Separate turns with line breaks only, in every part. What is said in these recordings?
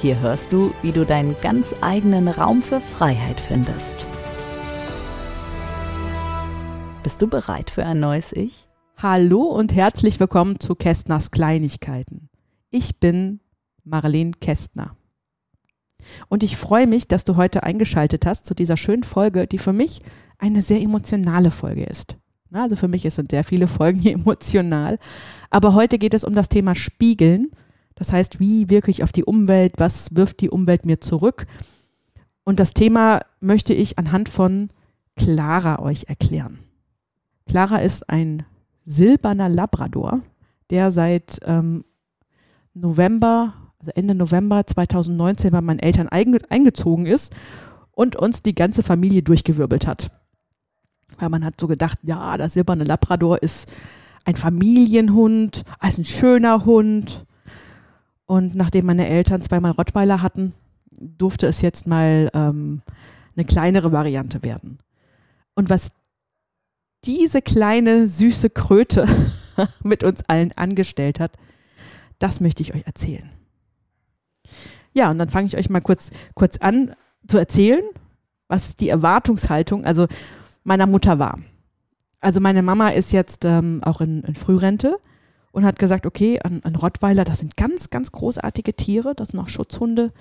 Hier hörst du, wie du deinen ganz eigenen Raum für Freiheit findest. Bist du bereit für ein neues Ich?
Hallo und herzlich willkommen zu Kästners Kleinigkeiten. Ich bin Marlene Kästner. Und ich freue mich, dass du heute eingeschaltet hast zu dieser schönen Folge, die für mich eine sehr emotionale Folge ist. Also für mich sind sehr viele Folgen hier emotional. Aber heute geht es um das Thema Spiegeln. Das heißt, wie wirke ich auf die Umwelt? Was wirft die Umwelt mir zurück? Und das Thema möchte ich anhand von Clara euch erklären. Clara ist ein silberner Labrador, der seit ähm, November, also Ende November 2019 bei meinen Eltern eingezogen ist und uns die ganze Familie durchgewirbelt hat. Weil man hat so gedacht, ja, der silberne Labrador ist ein Familienhund, ist ein schöner Hund. Und nachdem meine Eltern zweimal Rottweiler hatten, durfte es jetzt mal ähm, eine kleinere Variante werden. Und was diese kleine süße Kröte mit uns allen angestellt hat, das möchte ich euch erzählen. Ja, und dann fange ich euch mal kurz, kurz an zu erzählen, was die Erwartungshaltung, also meiner Mutter war. Also meine Mama ist jetzt ähm, auch in, in, Frührente und hat gesagt, okay, ein, ein, Rottweiler, das sind ganz, ganz großartige Tiere, das sind auch Schutzhunde.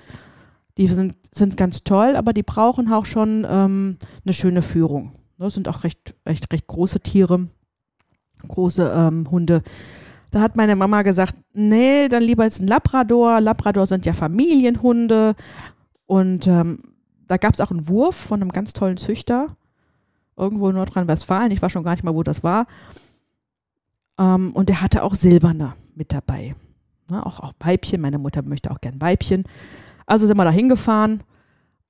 Die sind, sind ganz toll, aber die brauchen auch schon ähm, eine schöne Führung. Das sind auch recht, recht, recht große Tiere, große ähm, Hunde. Da hat meine Mama gesagt, nee, dann lieber jetzt ein Labrador. Labrador sind ja Familienhunde. Und ähm, da gab es auch einen Wurf von einem ganz tollen Züchter irgendwo in Nordrhein-Westfalen. Ich weiß schon gar nicht mal, wo das war. Ähm, und er hatte auch Silberne mit dabei. Ne, auch, auch Weibchen. Meine Mutter möchte auch gern Weibchen. Also sind wir da hingefahren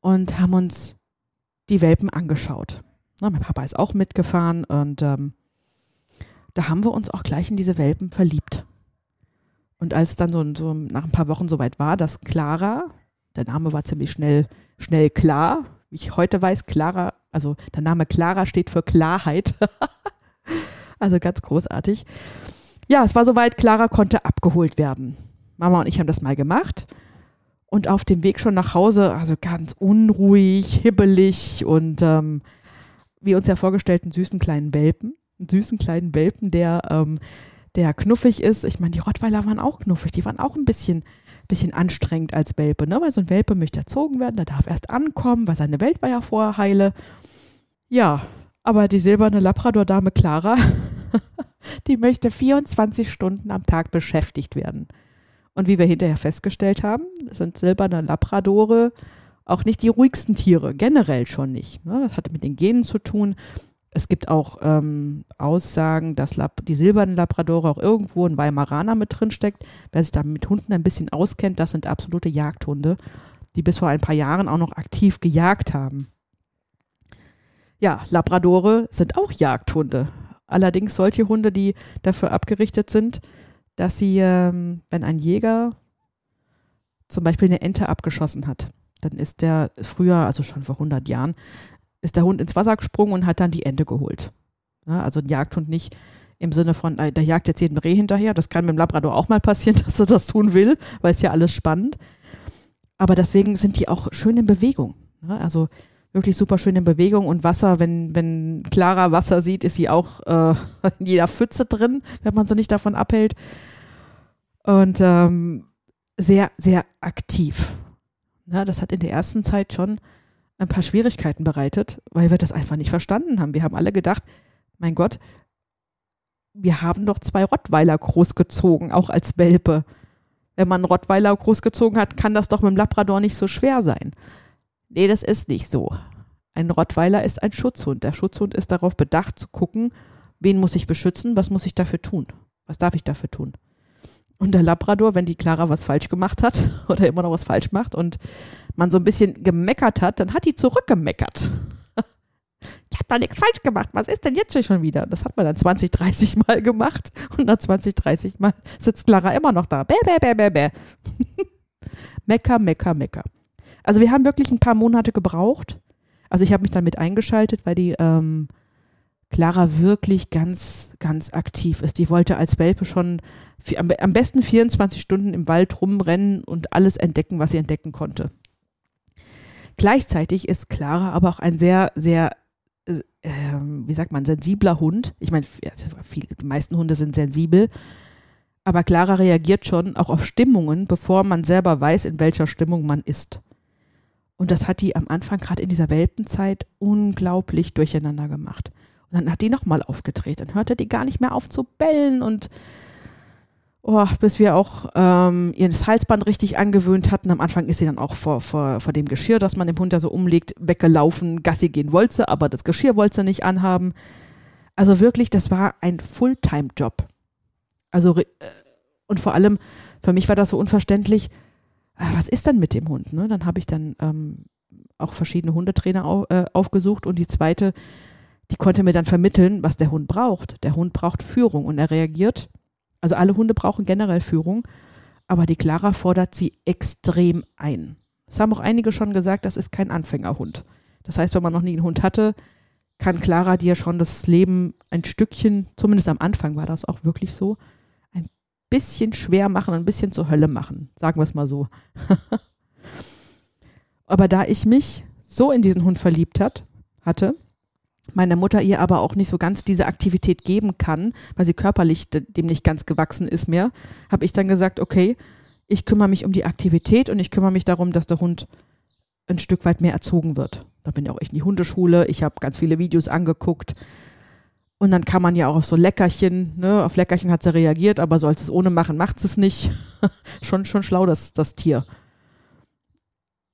und haben uns die Welpen angeschaut. Ne, mein Papa ist auch mitgefahren und ähm, da haben wir uns auch gleich in diese Welpen verliebt. Und als dann so, so nach ein paar Wochen soweit war, dass Clara, der Name war ziemlich schnell, schnell klar, wie ich heute weiß, Clara also der Name Clara steht für Klarheit. also ganz großartig. Ja, es war soweit, Clara konnte abgeholt werden. Mama und ich haben das mal gemacht. Und auf dem Weg schon nach Hause, also ganz unruhig, hibbelig und ähm, wie uns ja vorgestellt, einen süßen kleinen Welpen. Einen süßen kleinen Welpen, der, ähm, der knuffig ist. Ich meine, die Rottweiler waren auch knuffig, die waren auch ein bisschen bisschen anstrengend als Welpe, ne? weil so ein Welpe möchte erzogen werden, der darf erst ankommen, weil seine Welt war ja vorher heile. Ja, aber die silberne Labrador-Dame Clara, die möchte 24 Stunden am Tag beschäftigt werden. Und wie wir hinterher festgestellt haben, sind silberne Labradore auch nicht die ruhigsten Tiere, generell schon nicht. Ne? Das hat mit den Genen zu tun. Es gibt auch ähm, Aussagen, dass Lab die silbernen Labradore auch irgendwo ein Weimaraner mit drin steckt. Wer sich da mit Hunden ein bisschen auskennt, das sind absolute Jagdhunde, die bis vor ein paar Jahren auch noch aktiv gejagt haben. Ja, Labradore sind auch Jagdhunde. Allerdings solche Hunde, die dafür abgerichtet sind, dass sie, ähm, wenn ein Jäger zum Beispiel eine Ente abgeschossen hat, dann ist der früher, also schon vor 100 Jahren, ist der Hund ins Wasser gesprungen und hat dann die Ente geholt. Ja, also ein Jagdhund nicht im Sinne von, äh, der jagt jetzt jeden Reh hinterher. Das kann mit dem Labrador auch mal passieren, dass er das tun will, weil es ja alles spannend. Aber deswegen sind die auch schön in Bewegung. Ja, also wirklich super schön in Bewegung und Wasser, wenn, wenn klarer Wasser sieht, ist sie auch äh, in jeder Pfütze drin, wenn man sie nicht davon abhält. Und ähm, sehr, sehr aktiv. Ja, das hat in der ersten Zeit schon ein paar Schwierigkeiten bereitet, weil wir das einfach nicht verstanden haben. Wir haben alle gedacht, mein Gott, wir haben doch zwei Rottweiler großgezogen, auch als Welpe. Wenn man einen Rottweiler großgezogen hat, kann das doch mit dem Labrador nicht so schwer sein. Nee, das ist nicht so. Ein Rottweiler ist ein Schutzhund. Der Schutzhund ist darauf bedacht zu gucken, wen muss ich beschützen, was muss ich dafür tun, was darf ich dafür tun. Und der Labrador, wenn die Clara was falsch gemacht hat oder immer noch was falsch macht und man so ein bisschen gemeckert hat, dann hat die zurückgemeckert. ich habe da nichts falsch gemacht. Was ist denn jetzt schon wieder? Das hat man dann 20, 30 Mal gemacht und nach 20, 30 Mal sitzt Clara immer noch da. Bäh, bäh, bäh, bäh, bäh. mecker, mecker, mecker. Also wir haben wirklich ein paar Monate gebraucht. Also ich habe mich dann mit eingeschaltet, weil die ähm, Clara wirklich ganz, ganz aktiv ist. Die wollte als Welpe schon am, am besten 24 Stunden im Wald rumrennen und alles entdecken, was sie entdecken konnte. Gleichzeitig ist Clara aber auch ein sehr, sehr, äh, wie sagt man, sensibler Hund. Ich meine, die meisten Hunde sind sensibel, aber Clara reagiert schon auch auf Stimmungen, bevor man selber weiß, in welcher Stimmung man ist. Und das hat die am Anfang, gerade in dieser Welpenzeit, unglaublich durcheinander gemacht. Und dann hat die nochmal aufgedreht. Dann hörte die gar nicht mehr auf zu bellen und oh, bis wir auch ähm, ihr das Halsband richtig angewöhnt hatten. Am Anfang ist sie dann auch vor, vor, vor dem Geschirr, das man dem Hund ja so umlegt, weggelaufen, Gassi gehen wollte, aber das Geschirr wollte sie nicht anhaben. Also wirklich, das war ein Fulltime-Job. Also, äh, und vor allem, für mich war das so unverständlich, was ist denn mit dem Hund? Ne? Dann habe ich dann ähm, auch verschiedene Hundetrainer au, äh, aufgesucht und die zweite, die konnte mir dann vermitteln, was der Hund braucht. Der Hund braucht Führung und er reagiert also alle Hunde brauchen generell Führung, aber die Clara fordert sie extrem ein. Es haben auch einige schon gesagt, das ist kein Anfängerhund. Das heißt, wenn man noch nie einen Hund hatte, kann Clara dir schon das Leben ein Stückchen, zumindest am Anfang war das auch wirklich so, bisschen schwer machen, ein bisschen zur Hölle machen. Sagen wir es mal so. aber da ich mich so in diesen Hund verliebt hat, hatte, meine Mutter ihr aber auch nicht so ganz diese Aktivität geben kann, weil sie körperlich dem nicht ganz gewachsen ist mehr, habe ich dann gesagt, okay, ich kümmere mich um die Aktivität und ich kümmere mich darum, dass der Hund ein Stück weit mehr erzogen wird. Da bin ich auch echt in die Hundeschule, ich habe ganz viele Videos angeguckt. Und dann kann man ja auch auf so Leckerchen, ne, auf Leckerchen hat sie reagiert, aber soll es ohne machen, macht es nicht. schon, schon schlau, das, das Tier.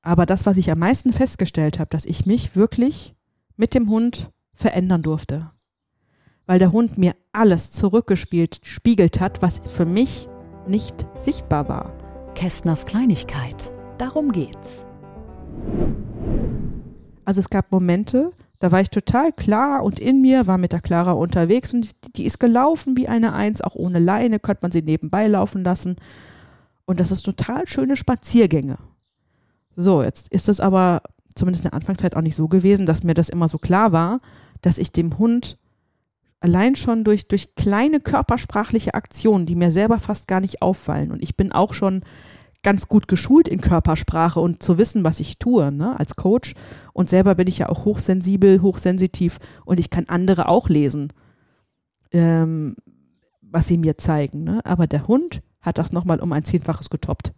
Aber das, was ich am meisten festgestellt habe, dass ich mich wirklich mit dem Hund verändern durfte. Weil der Hund mir alles zurückgespielt, spiegelt hat, was für mich nicht sichtbar war.
Kästners Kleinigkeit. Darum geht's.
Also es gab Momente, da war ich total klar und in mir war mit der Clara unterwegs und die ist gelaufen wie eine Eins, auch ohne Leine, könnte man sie nebenbei laufen lassen. Und das ist total schöne Spaziergänge. So, jetzt ist es aber zumindest in der Anfangszeit auch nicht so gewesen, dass mir das immer so klar war, dass ich dem Hund allein schon durch, durch kleine körpersprachliche Aktionen, die mir selber fast gar nicht auffallen, und ich bin auch schon ganz gut geschult in Körpersprache und zu wissen, was ich tue, ne, als Coach. Und selber bin ich ja auch hochsensibel, hochsensitiv und ich kann andere auch lesen, ähm, was sie mir zeigen. Ne? Aber der Hund hat das nochmal um ein Zehnfaches getoppt.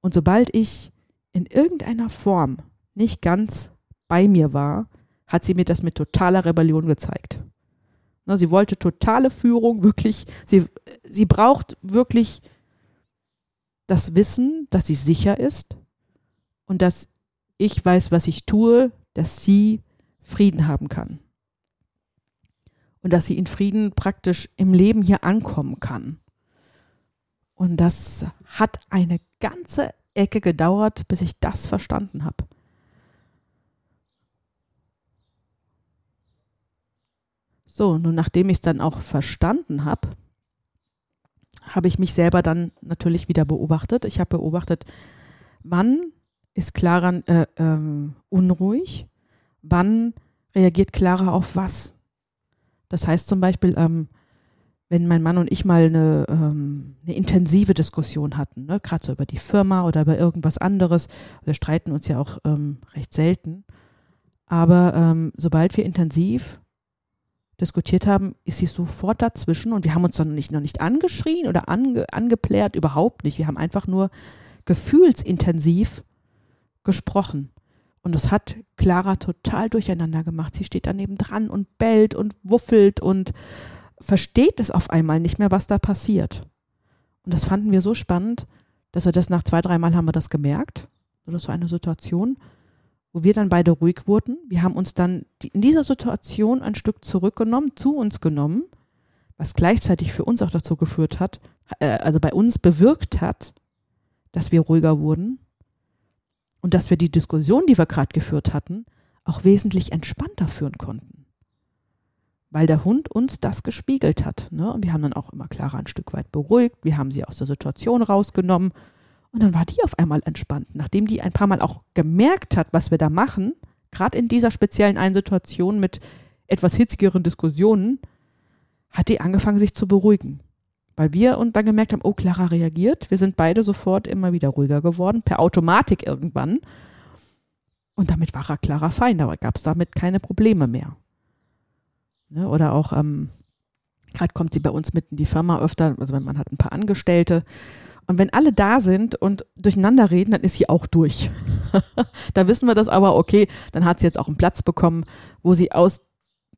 Und sobald ich in irgendeiner Form nicht ganz bei mir war, hat sie mir das mit totaler Rebellion gezeigt. Ne, sie wollte totale Führung, wirklich, sie, sie braucht wirklich das Wissen, dass sie sicher ist und dass ich weiß, was ich tue, dass sie Frieden haben kann. Und dass sie in Frieden praktisch im Leben hier ankommen kann. Und das hat eine ganze Ecke gedauert, bis ich das verstanden habe. So, nun nachdem ich es dann auch verstanden habe, habe ich mich selber dann natürlich wieder beobachtet. Ich habe beobachtet, wann ist Clara äh, ähm, unruhig, wann reagiert Clara auf was. Das heißt zum Beispiel, ähm, wenn mein Mann und ich mal eine, ähm, eine intensive Diskussion hatten, ne, gerade so über die Firma oder über irgendwas anderes, wir streiten uns ja auch ähm, recht selten, aber ähm, sobald wir intensiv diskutiert haben, ist sie sofort dazwischen und wir haben uns dann nicht, noch nicht angeschrien oder ange, angeplärt, überhaupt nicht. Wir haben einfach nur gefühlsintensiv gesprochen. Und das hat Clara total durcheinander gemacht. Sie steht daneben dran und bellt und wuffelt und versteht es auf einmal nicht mehr, was da passiert. Und das fanden wir so spannend, dass wir das nach zwei, dreimal haben wir das gemerkt. Das war eine Situation wo wir dann beide ruhig wurden. Wir haben uns dann in dieser Situation ein Stück zurückgenommen, zu uns genommen, was gleichzeitig für uns auch dazu geführt hat, äh, also bei uns bewirkt hat, dass wir ruhiger wurden und dass wir die Diskussion, die wir gerade geführt hatten, auch wesentlich entspannter führen konnten. Weil der Hund uns das gespiegelt hat. Ne? Und wir haben dann auch immer Clara ein Stück weit beruhigt, wir haben sie aus der Situation rausgenommen und dann war die auf einmal entspannt. Nachdem die ein paar Mal auch gemerkt hat, was wir da machen, gerade in dieser speziellen einen Situation mit etwas hitzigeren Diskussionen, hat die angefangen, sich zu beruhigen. Weil wir und dann gemerkt haben, oh, Clara reagiert. Wir sind beide sofort immer wieder ruhiger geworden, per Automatik irgendwann. Und damit war Clara fein, da gab es damit keine Probleme mehr. Ne? Oder auch, ähm, gerade kommt sie bei uns mit in die Firma öfter, also wenn man hat ein paar Angestellte. Und wenn alle da sind und durcheinander reden, dann ist sie auch durch. da wissen wir das aber, okay, dann hat sie jetzt auch einen Platz bekommen, wo sie aus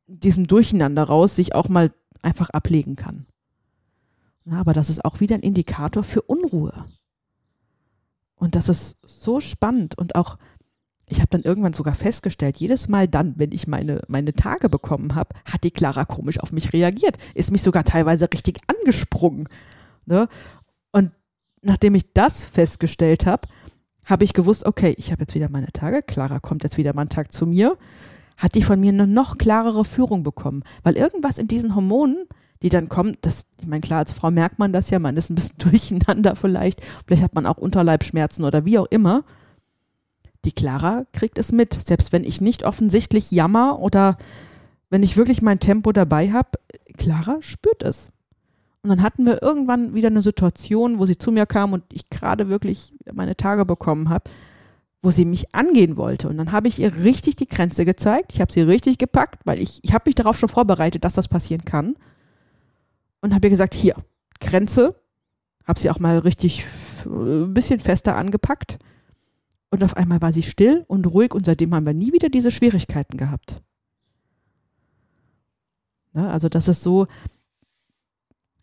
diesem Durcheinander raus sich auch mal einfach ablegen kann. Ja, aber das ist auch wieder ein Indikator für Unruhe. Und das ist so spannend und auch, ich habe dann irgendwann sogar festgestellt, jedes Mal dann, wenn ich meine, meine Tage bekommen habe, hat die Clara komisch auf mich reagiert, ist mich sogar teilweise richtig angesprungen. Ne? Und nachdem ich das festgestellt habe, habe ich gewusst, okay, ich habe jetzt wieder meine Tage, Clara kommt jetzt wieder mal einen Tag zu mir, hat die von mir eine noch klarere Führung bekommen, weil irgendwas in diesen Hormonen die dann kommen, das, ich meine, klar, als Frau merkt man das ja, man ist ein bisschen durcheinander vielleicht, vielleicht hat man auch Unterleibschmerzen oder wie auch immer. Die Clara kriegt es mit, selbst wenn ich nicht offensichtlich jammer oder wenn ich wirklich mein Tempo dabei habe, Clara spürt es. Und dann hatten wir irgendwann wieder eine Situation, wo sie zu mir kam und ich gerade wirklich meine Tage bekommen habe, wo sie mich angehen wollte. Und dann habe ich ihr richtig die Grenze gezeigt. Ich habe sie richtig gepackt, weil ich, ich habe mich darauf schon vorbereitet, dass das passieren kann und habe ihr gesagt, hier, Grenze. Habe sie auch mal richtig ein bisschen fester angepackt. Und auf einmal war sie still und ruhig und seitdem haben wir nie wieder diese Schwierigkeiten gehabt. Ne, also das ist so,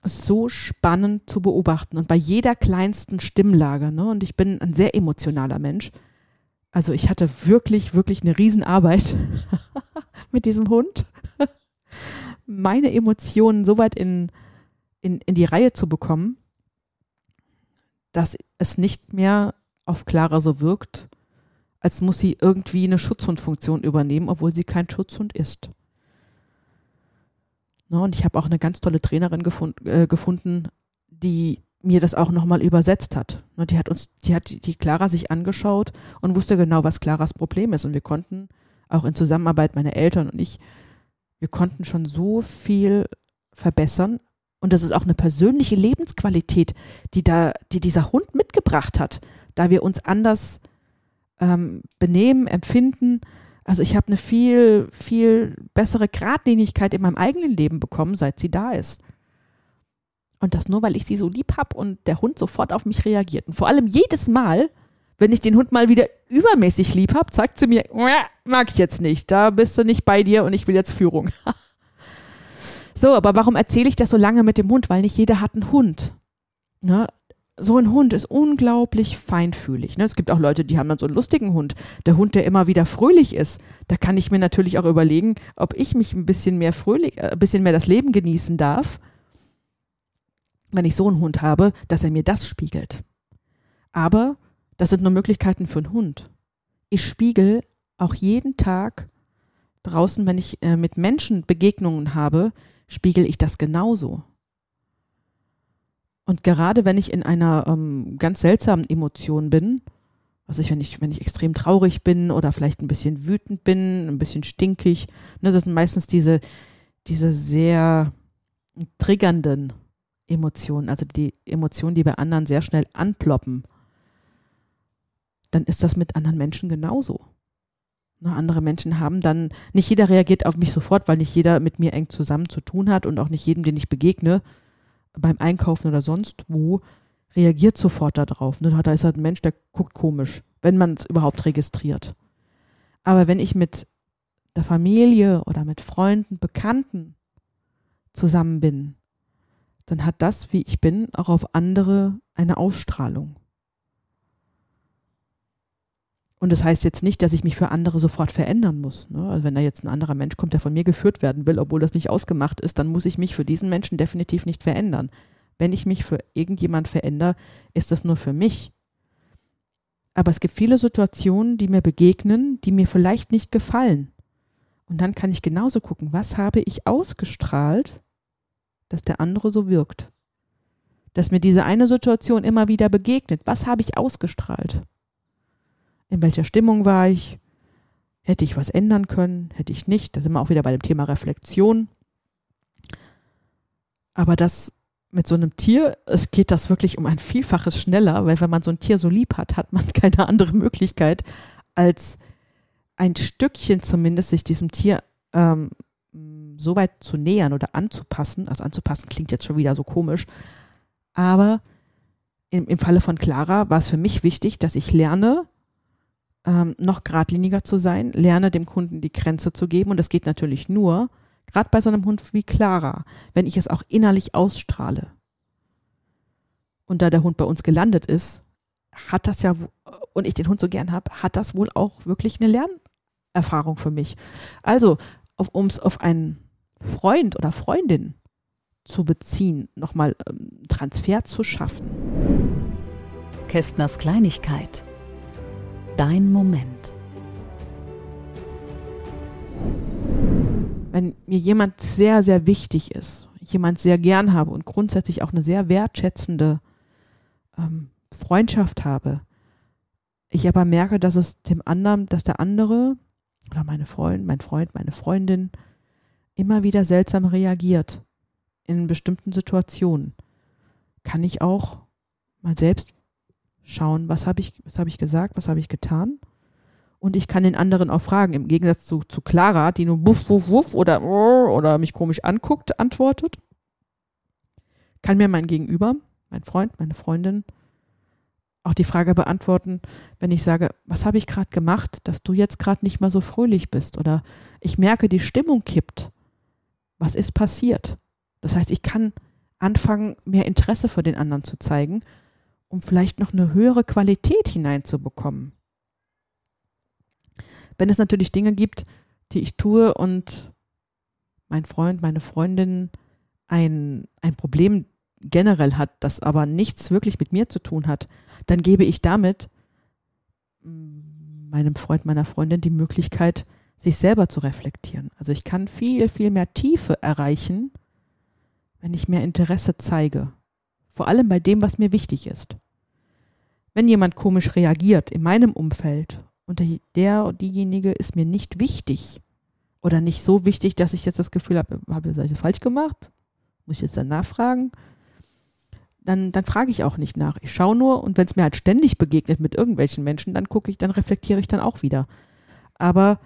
so spannend zu beobachten und bei jeder kleinsten Stimmlage. Ne, und ich bin ein sehr emotionaler Mensch. Also ich hatte wirklich, wirklich eine Riesenarbeit mit diesem Hund. Meine Emotionen so weit in, in, in die Reihe zu bekommen, dass es nicht mehr auf Clara so wirkt, als muss sie irgendwie eine Schutzhundfunktion übernehmen, obwohl sie kein Schutzhund ist. No, und ich habe auch eine ganz tolle Trainerin gefund, äh, gefunden, die mir das auch nochmal übersetzt hat. No, die hat uns, die hat die Clara sich angeschaut und wusste genau, was Claras Problem ist. Und wir konnten auch in Zusammenarbeit, meine Eltern und ich, wir konnten schon so viel verbessern, und das ist auch eine persönliche Lebensqualität, die da, die dieser Hund mitgebracht hat, da wir uns anders ähm, benehmen, empfinden. Also ich habe eine viel, viel bessere Gradlinigkeit in meinem eigenen Leben bekommen, seit sie da ist. Und das nur, weil ich sie so lieb habe und der Hund sofort auf mich reagiert. Und vor allem jedes Mal, wenn ich den Hund mal wieder übermäßig lieb habe, zeigt sie mir, mag ich jetzt nicht, da bist du nicht bei dir und ich will jetzt Führung. So, aber warum erzähle ich das so lange mit dem Hund? Weil nicht jeder hat einen Hund. Ne? So ein Hund ist unglaublich feinfühlig. Ne? Es gibt auch Leute, die haben dann so einen lustigen Hund. Der Hund, der immer wieder fröhlich ist. Da kann ich mir natürlich auch überlegen, ob ich mich ein bisschen mehr fröhlich, äh, ein bisschen mehr das Leben genießen darf, wenn ich so einen Hund habe, dass er mir das spiegelt. Aber das sind nur Möglichkeiten für einen Hund. Ich spiegel auch jeden Tag draußen, wenn ich äh, mit Menschen Begegnungen habe, spiegel ich das genauso. Und gerade wenn ich in einer ähm, ganz seltsamen Emotion bin, also ich, wenn ich, wenn ich extrem traurig bin oder vielleicht ein bisschen wütend bin, ein bisschen stinkig, ne, das sind meistens diese, diese sehr triggernden Emotionen, also die Emotionen, die bei anderen sehr schnell anploppen, dann ist das mit anderen Menschen genauso. Ne, andere Menschen haben dann, nicht jeder reagiert auf mich sofort, weil nicht jeder mit mir eng zusammen zu tun hat und auch nicht jedem, den ich begegne, beim Einkaufen oder sonst wo, reagiert sofort darauf. Ne? Da ist halt ein Mensch, der guckt komisch, wenn man es überhaupt registriert. Aber wenn ich mit der Familie oder mit Freunden, Bekannten zusammen bin, dann hat das, wie ich bin, auch auf andere eine Ausstrahlung. Und das heißt jetzt nicht, dass ich mich für andere sofort verändern muss. Ne? Also wenn da jetzt ein anderer Mensch kommt, der von mir geführt werden will, obwohl das nicht ausgemacht ist, dann muss ich mich für diesen Menschen definitiv nicht verändern. wenn ich mich für irgendjemand verändere, ist das nur für mich. Aber es gibt viele Situationen, die mir begegnen, die mir vielleicht nicht gefallen. Und dann kann ich genauso gucken, was habe ich ausgestrahlt, dass der andere so wirkt. Dass mir diese eine Situation immer wieder begegnet. Was habe ich ausgestrahlt? In welcher Stimmung war ich? Hätte ich was ändern können? Hätte ich nicht? Da sind wir auch wieder bei dem Thema Reflexion. Aber das mit so einem Tier, es geht das wirklich um ein Vielfaches schneller, weil wenn man so ein Tier so lieb hat, hat man keine andere Möglichkeit, als ein Stückchen zumindest sich diesem Tier ähm, so weit zu nähern oder anzupassen. Also anzupassen klingt jetzt schon wieder so komisch. Aber im, im Falle von Clara war es für mich wichtig, dass ich lerne, ähm, noch geradliniger zu sein, lerne dem Kunden die Grenze zu geben. Und das geht natürlich nur, Gerade bei so einem Hund wie Clara, wenn ich es auch innerlich ausstrahle. Und da der Hund bei uns gelandet ist, hat das ja, und ich den Hund so gern habe, hat das wohl auch wirklich eine Lernerfahrung für mich. Also, um es auf einen Freund oder Freundin zu beziehen, nochmal ähm, Transfer zu schaffen.
Kästners Kleinigkeit. Dein Moment.
wenn mir jemand sehr, sehr wichtig ist, jemand sehr gern habe und grundsätzlich auch eine sehr wertschätzende ähm, Freundschaft habe, ich aber merke, dass es dem anderen, dass der andere oder meine Freund, mein Freund, meine Freundin immer wieder seltsam reagiert in bestimmten Situationen, kann ich auch mal selbst schauen, was habe ich, habe ich gesagt, was habe ich getan und ich kann den anderen auch fragen. Im Gegensatz zu, zu Clara, die nur wuff, wuff, wuff oder, oder mich komisch anguckt, antwortet, kann mir mein Gegenüber, mein Freund, meine Freundin, auch die Frage beantworten, wenn ich sage, was habe ich gerade gemacht, dass du jetzt gerade nicht mal so fröhlich bist oder ich merke, die Stimmung kippt. Was ist passiert? Das heißt, ich kann anfangen, mehr Interesse für den anderen zu zeigen, um vielleicht noch eine höhere Qualität hineinzubekommen. Wenn es natürlich Dinge gibt, die ich tue und mein Freund, meine Freundin ein, ein Problem generell hat, das aber nichts wirklich mit mir zu tun hat, dann gebe ich damit meinem Freund, meiner Freundin die Möglichkeit, sich selber zu reflektieren. Also ich kann viel, viel mehr Tiefe erreichen, wenn ich mehr Interesse zeige. Vor allem bei dem, was mir wichtig ist. Wenn jemand komisch reagiert in meinem Umfeld und der und diejenige ist mir nicht wichtig oder nicht so wichtig, dass ich jetzt das Gefühl habe, habe ich das falsch gemacht? Muss ich jetzt dann nachfragen? Dann, dann frage ich auch nicht nach. Ich schaue nur und wenn es mir halt ständig begegnet mit irgendwelchen Menschen, dann gucke ich, dann reflektiere ich dann auch wieder. Aber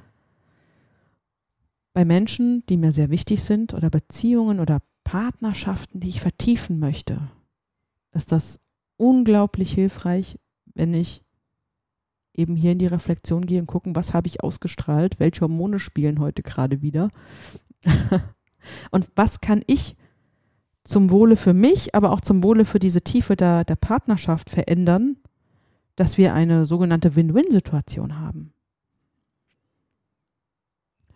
bei Menschen, die mir sehr wichtig sind oder Beziehungen oder Partnerschaften, die ich vertiefen möchte, ist das unglaublich hilfreich, wenn ich eben hier in die Reflexion gehen und gucken, was habe ich ausgestrahlt, welche Hormone spielen heute gerade wieder und was kann ich zum Wohle für mich, aber auch zum Wohle für diese Tiefe der, der Partnerschaft verändern, dass wir eine sogenannte Win-Win-Situation haben.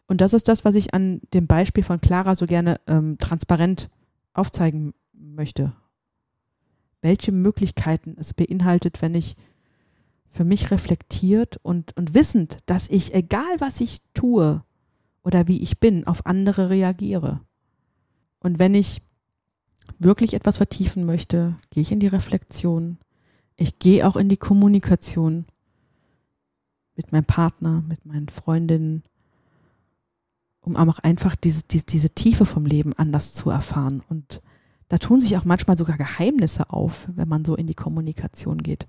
Und das ist das, was ich an dem Beispiel von Clara so gerne ähm, transparent aufzeigen möchte. Welche Möglichkeiten es beinhaltet, wenn ich für mich reflektiert und, und wissend, dass ich, egal was ich tue oder wie ich bin, auf andere reagiere. Und wenn ich wirklich etwas vertiefen möchte, gehe ich in die Reflexion. Ich gehe auch in die Kommunikation mit meinem Partner, mit meinen Freundinnen, um auch einfach diese, diese, diese Tiefe vom Leben anders zu erfahren. Und da tun sich auch manchmal sogar Geheimnisse auf, wenn man so in die Kommunikation geht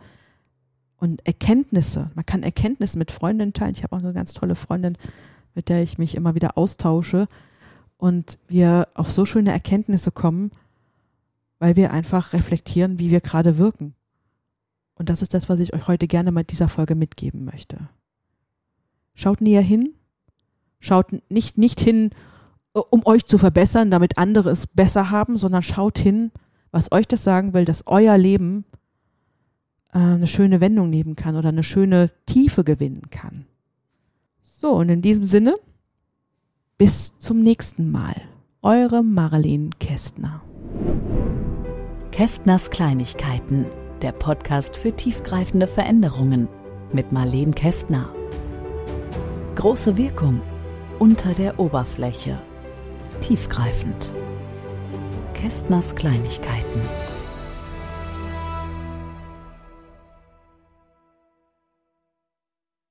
und Erkenntnisse. Man kann Erkenntnisse mit Freundinnen teilen. Ich habe auch eine ganz tolle Freundin, mit der ich mich immer wieder austausche und wir auf so schöne Erkenntnisse kommen, weil wir einfach reflektieren, wie wir gerade wirken. Und das ist das, was ich euch heute gerne mit dieser Folge mitgeben möchte. Schaut näher hin, schaut nicht, nicht hin, um euch zu verbessern, damit andere es besser haben, sondern schaut hin, was euch das sagen will, dass euer Leben äh, eine schöne Wendung nehmen kann oder eine schöne Tiefe gewinnen kann. So, und in diesem Sinne, bis zum nächsten Mal. Eure Marlene Kästner.
Kästners Kleinigkeiten, der Podcast für tiefgreifende Veränderungen mit Marleen Kästner. Große Wirkung unter der Oberfläche. Tiefgreifend. Kästners Kleinigkeiten.